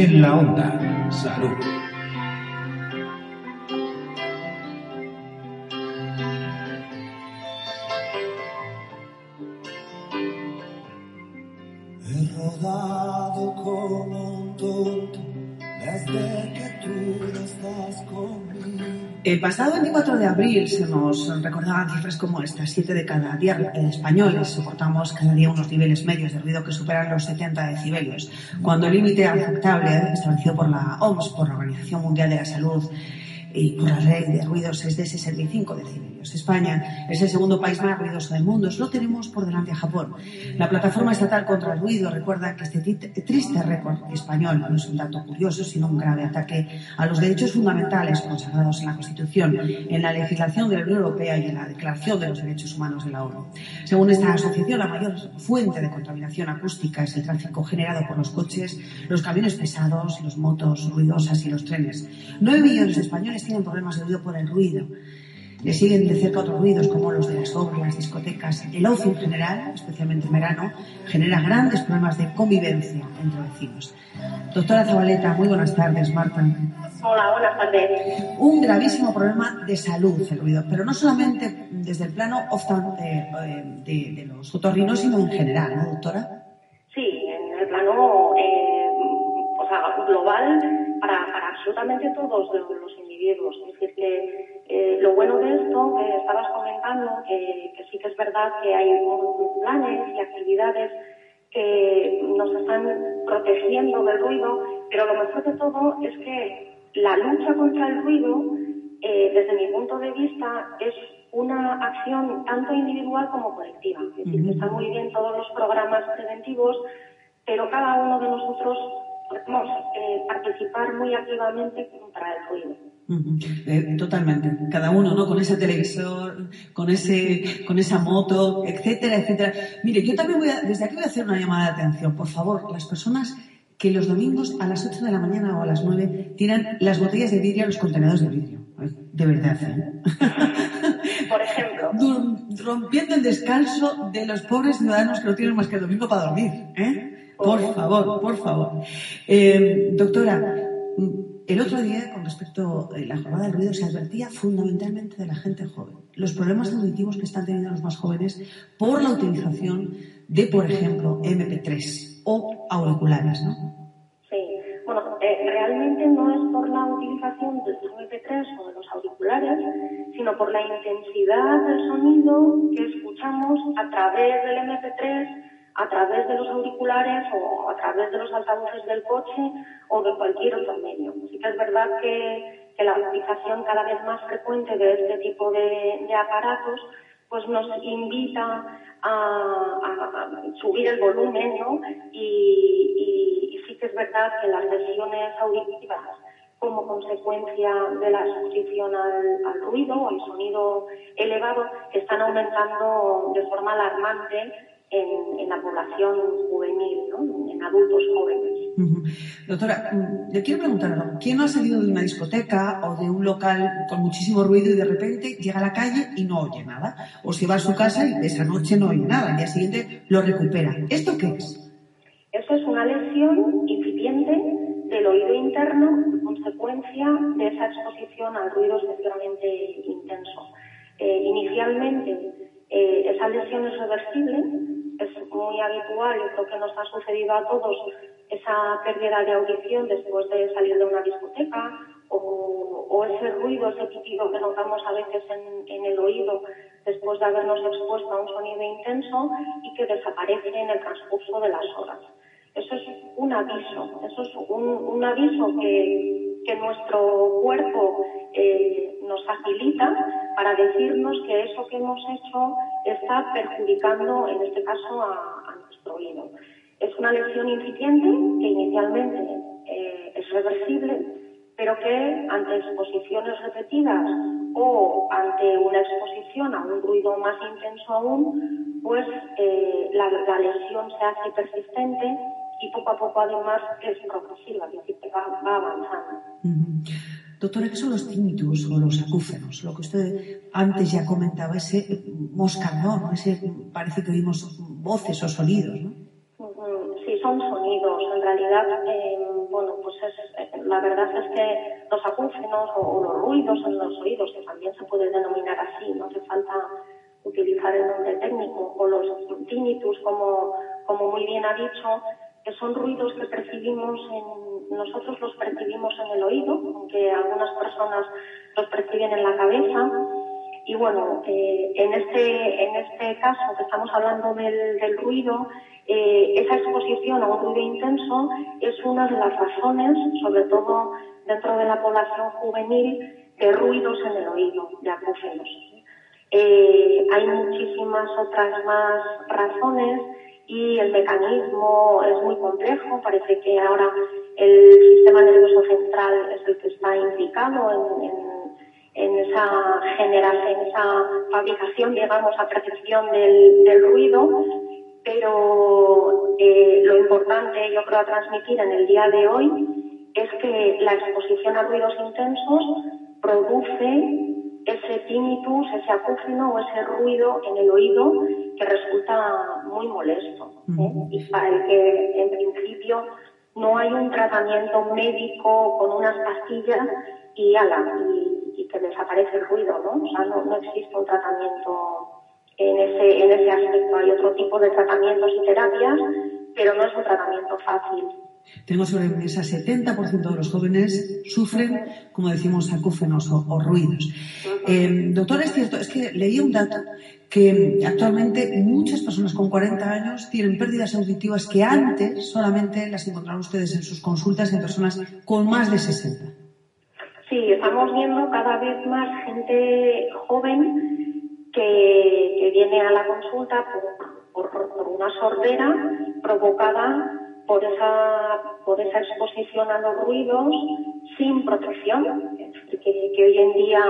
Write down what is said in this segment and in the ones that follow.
En la onda, salud. El pasado 24 de abril se nos recordaban cifras como estas. Siete de cada diez españoles soportamos cada día unos niveles medios de ruido que superan los 70 decibelios, cuando el límite aceptable establecido por la OMS, por la Organización Mundial de la Salud, y por la ley de ruidos es de 65 decibelios. España es el segundo país más ruidoso del mundo. Solo tenemos por delante a Japón. La plataforma estatal contra el ruido recuerda que este triste récord español no es un dato curioso, sino un grave ataque a los derechos fundamentales consagrados en la Constitución, en la legislación de la Unión Europea y en la Declaración de los Derechos Humanos de la ONU. Según esta asociación, la mayor fuente de contaminación acústica es el tráfico generado por los coches, los camiones pesados, las motos ruidosas y los trenes. Nueve millones de españoles tienen problemas de oído por el ruido. Le siguen de cerca otros ruidos como los de las obras, las discotecas. El ocio en general, especialmente en verano, genera grandes problemas de convivencia entre vecinos. Doctora Zabaleta, muy buenas tardes, Marta. Hola, buenas tardes. Un gravísimo problema de salud el ruido, pero no solamente desde el plano oftal- eh, eh, de, de los otorrinos, sino en general, ¿no, doctora? Sí, en el plano eh, o sea, global para, para absolutamente todos los los individuos. Es decir, que eh, lo bueno de esto que estabas comentando, que, que sí que es verdad que hay planes y actividades que nos están protegiendo del ruido, pero lo mejor de todo es que la lucha contra el ruido, eh, desde mi punto de vista, es una acción tanto individual como colectiva. Es decir, que están muy bien todos los programas preventivos, pero cada uno de nosotros podemos eh, participar muy activamente contra el ruido. Eh, totalmente. Cada uno, ¿no? Con ese televisor, con ese, con esa moto, etcétera, etcétera. Mire, yo también voy a, desde aquí voy a hacer una llamada de atención. Por favor, las personas que los domingos a las 8 de la mañana o a las 9 tiran las botellas de vidrio a los contenedores de vidrio. De verdad, ¿eh? Por ejemplo, Dur- rompiendo el descanso de los pobres ciudadanos que no tienen más que el domingo para dormir. ¿eh? Por favor, por favor. Eh, doctora, el otro día, con respecto a la jornada del ruido, se advertía fundamentalmente de la gente joven. Los problemas auditivos que están teniendo los más jóvenes por la utilización de, por ejemplo, MP3 o auriculares, ¿no? Sí, bueno, eh, realmente no es por la utilización del MP3 o de los auriculares, sino por la intensidad del sonido que escuchamos a través del MP3, a través de los auriculares o a través de los altavoces del coche o de cualquier otro medio. Así que es verdad que, la utilización cada vez más frecuente de este tipo de, aparatos pues nos invita a, subir el volumen, ¿no? Y, sí que es verdad que las lesiones auditivas como consecuencia de la exposición al, al ruido al sonido elevado están aumentando de forma alarmante en, en la población juvenil, ¿no? en adultos jóvenes. Doctora, mm, le quiero preguntar algo. ¿Quién no ha salido de una discoteca o de un local con muchísimo ruido y de repente llega a la calle y no oye nada? O se va a su casa y esa noche no oye nada, al día siguiente lo recupera. ¿Esto qué es? Eso es una lesión incipiente del oído interno en consecuencia de esa exposición al ruido especialmente intenso. Eh, inicialmente, eh, esa lesión es reversible, es muy habitual, yo creo que nos ha sucedido a todos esa pérdida de audición después de salir de una discoteca o, ese ruido, ese pitido que notamos a veces en, en el oído después de habernos expuesto a un sonido intenso y que desaparece en el transcurso de las horas. Eso es un aviso, eso es un, un aviso que, que nuestro cuerpo eh, nos facilita para decirnos que eso que hemos hecho está perjudicando, en este caso, a, nuestro oído. Es una lesión incipiente que inicialmente eh, es reversible, pero que ante exposiciones repetidas o ante una exposición a un ruido más intenso aún, pues eh, la, lesión se hace persistente y poco a poco además es progresiva, es decir, que va, va avanzando. Doctora, ¿qué son los tinnitus o los acúfenos? Lo que usted antes ya comentaba, ese moscardón, ese parece que oímos voces o sonidos, ¿no? Ujú, Sí, son sonidos. En realidad, eh, bueno, pues La verdad es que los acúfenos o, los ruidos en los oídos, que también se puede denominar así, no hace falta utilizar el nombre técnico, o los tinnitus, como, como muy bien ha dicho, que son ruidos que percibimos en, nosotros los percibimos en el oído, aunque algunas personas los perciben en la cabeza. Y bueno, eh, en, este, en este caso que estamos hablando del, del ruido, eh, esa exposición a un ruido intenso es una de las razones, sobre todo dentro de la población juvenil, de ruidos en el oído, de acúfenos. Eh, hay muchísimas otras más razones y el mecanismo es muy complejo. Parece que ahora el sistema nervioso central es el que está implicado en, esa generación, en esa fabricación, digamos, a percepción del, ruido. Pero eh, lo importante, yo creo, a transmitir en el día de hoy es que la exposición a ruidos intensos produce ese tinnitus, ese acúfeno o ese ruido en el oído que resulta muy molesto ¿eh? y para el que en principio no hay un tratamiento médico con unas pastillas y ala, y, que desaparece el ruido, ¿no? O sea, no, no existe un tratamiento en ese, en ese aspecto. Hay otro tipo de tratamientos y terapias, pero no es un tratamiento fácil. Tengo sobre mesa 70% de los jóvenes sufren, como decimos, acúfenos o, ruidos. Eh, doctor, es cierto, es que leí un dato que actualmente muchas personas con 40 años tienen pérdidas auditivas que antes solamente las encontraron ustedes en sus consultas en personas con más de 60. Sí, estamos viendo cada vez más gente joven que, viene a la consulta por, por una sordera provocada por esa, por esa exposición a los ruidos sin protección, que, que hoy en día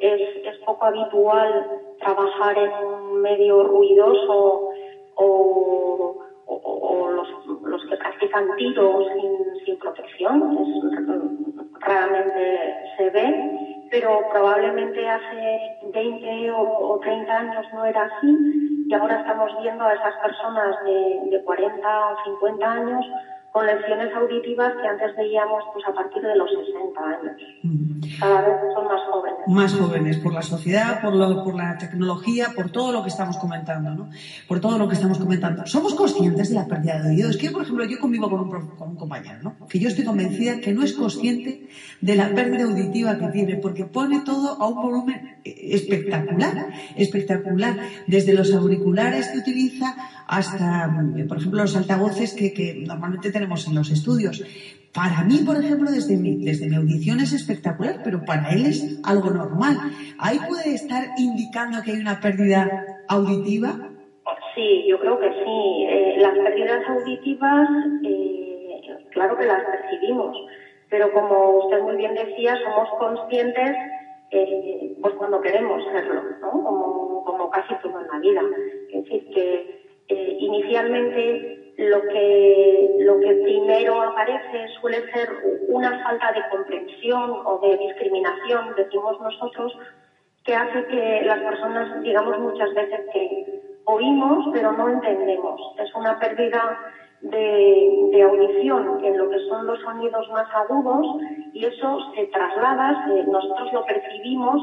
es, es, poco habitual trabajar en un medio ruidoso o, o, los, que practican tiros sin, sin protección, es, raramente se ve, pero probablemente hace 20 o, o 30 años no era así y ahora estamos viendo a esas personas de, de 40 o 50 años con lesiones auditivas que antes veíamos pues a partir de los 60 años. Cada vez son más jóvenes. Más jóvenes, por la sociedad, por, lo, la tecnología, por todo lo que estamos comentando, ¿no? Por todo lo que estamos comentando. ¿Somos conscientes de la pérdida de oído? Es que, por ejemplo, yo convivo con un, con un compañero, ¿no? Que yo estoy convencida que no es consciente de la pérdida auditiva que tiene, porque pone todo a un volumen espectacular, espectacular. Desde los auriculares que utiliza hasta, por ejemplo, los altavoces que normalmente tenemos en los estudios. Para mí, por ejemplo, desde mi, desde mi audición es espectacular, pero para él es algo normal. ¿Ahí puede estar indicando que hay una pérdida auditiva? Sí, yo creo que sí. Eh, las pérdidas auditivas, eh, claro que las percibimos, pero como usted muy bien decía, somos conscientes eh, pues cuando queremos serlo, ¿no? Como, como casi todo en la vida. Es decir, que inicialmente lo que, lo que primero aparece suele ser una falta de comprensión o de discriminación, decimos nosotros, que hace que las personas digamos muchas veces que oímos pero no entendemos. Es una pérdida de, de, audición en lo que son los sonidos más agudos y eso se traslada, nosotros lo percibimos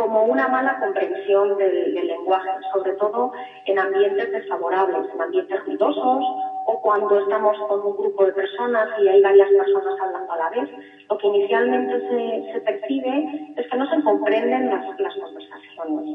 como una mala comprensión del, lenguaje, sobre todo en ambientes desfavorables, en ambientes ruidosos o cuando estamos con un grupo de personas y hay varias personas hablando a la vez. Lo que inicialmente se, percibe es que no se comprenden las, conversaciones.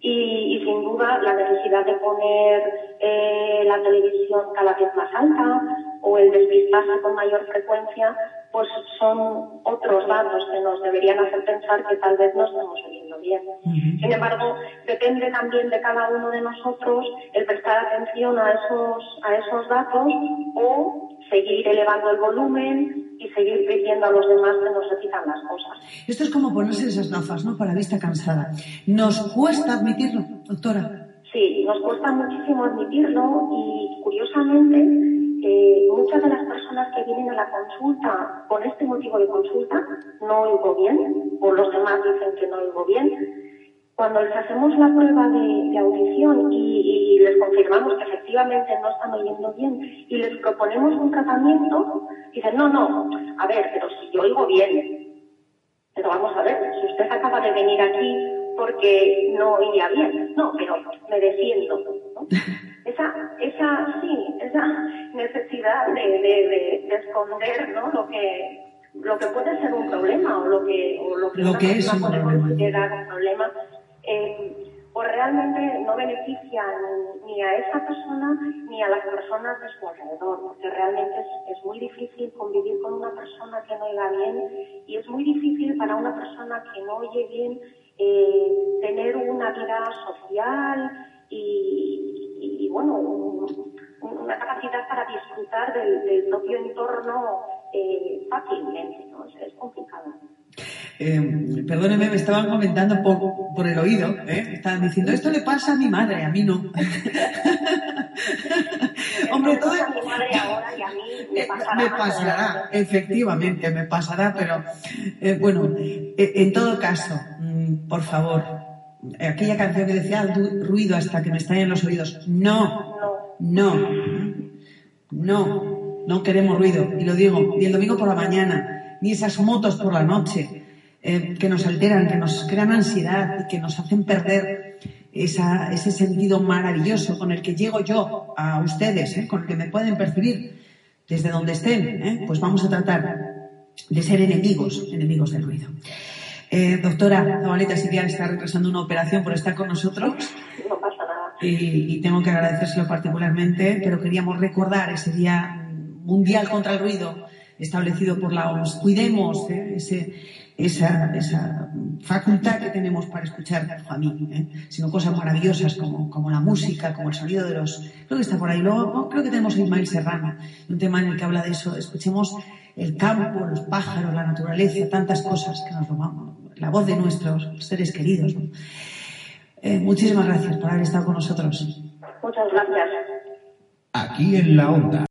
Y, sin duda la necesidad de poner eh, la televisión cada vez más alta o el despistarse con mayor frecuencia pues son otros datos que nos deberían hacer pensar que tal vez no estamos oyendo bien. Sin embargo, depende también de cada uno de nosotros el prestar atención a esos, a esos datos o seguir elevando el volumen y seguir pidiendo a los demás que nos repitan las cosas. Esto es como ponerse esas gafas, ¿no? Para vista cansada. ¿Nos cuesta admitirlo, doctora? Sí, nos cuesta muchísimo admitirlo y curiosamente eh, muchas de las personas que vienen a la consulta con este motivo de consulta, no oigo bien, o los demás dicen que no oigo bien, Cuando les hacemos la prueba de, audición y, les confirmamos que efectivamente no están oyendo bien y les proponemos un tratamiento, dicen, no, no, a ver, pero si yo oigo bien, pero vamos a ver, si usted acaba de venir aquí porque no oía bien, no, pero me defiendo. Esa, esa, sí, esa necesidad de, esconder ¿no? lo que lo que puede ser un problema o lo que o lo que, lo que es un considerar un problema eh, o realmente no beneficia ni, a esa persona ni a las personas de su alrededor, porque realmente es, muy difícil convivir con una persona que no oiga bien y es muy difícil para una persona que no oye bien eh, tener una vida social y, bueno, una capacidad para disfrutar del, propio entorno eh, fácilmente, ¿no? es complicado. Eh, perdóneme, me estaban comentando por, por el oído, ¿eh? estaban diciendo, esto le pasa a mi madre, a mí no. Hombre, todo... A mi madre ahora y a mí me pasará. Me pasará, efectivamente, me pasará, pero eh, bueno, eh, en todo caso, por favor, aquella canción que decía ruido hasta que me estallen los oídos, no, no, no, no queremos ruido, y lo digo, y el domingo por la mañana, ni esas motos por la noche, eh, que nos alteran, que nos crean ansiedad y que nos hacen perder ese sentido maravilloso con el que llego yo a ustedes, eh, con el que me pueden percibir desde donde estén, eh, pues vamos a tratar de ser enemigos, enemigos del ruido. Doctora Zabaleta Sirial está retrasando una operación por estar con nosotros. No pasa nada. Y, y tengo que agradecérselo particularmente, pero queríamos recordar ese Día Mundial contra el Ruido establecido por la OMS. Cuidemos ese, esa, esa facultad que tenemos para escuchar a mí, ¿eh? sino cosas maravillosas como, como la música, como el sonido de los... Creo que está por ahí. Luego creo que tenemos a Ismael Serrano, un tema en el que habla de eso. Escuchemos el campo, los pájaros, la naturaleza, tantas cosas que nos robamos, la voz de nuestros seres queridos. Eh, muchísimas gracias por haber estado con nosotros. Muchas gracias. Aquí en la onda.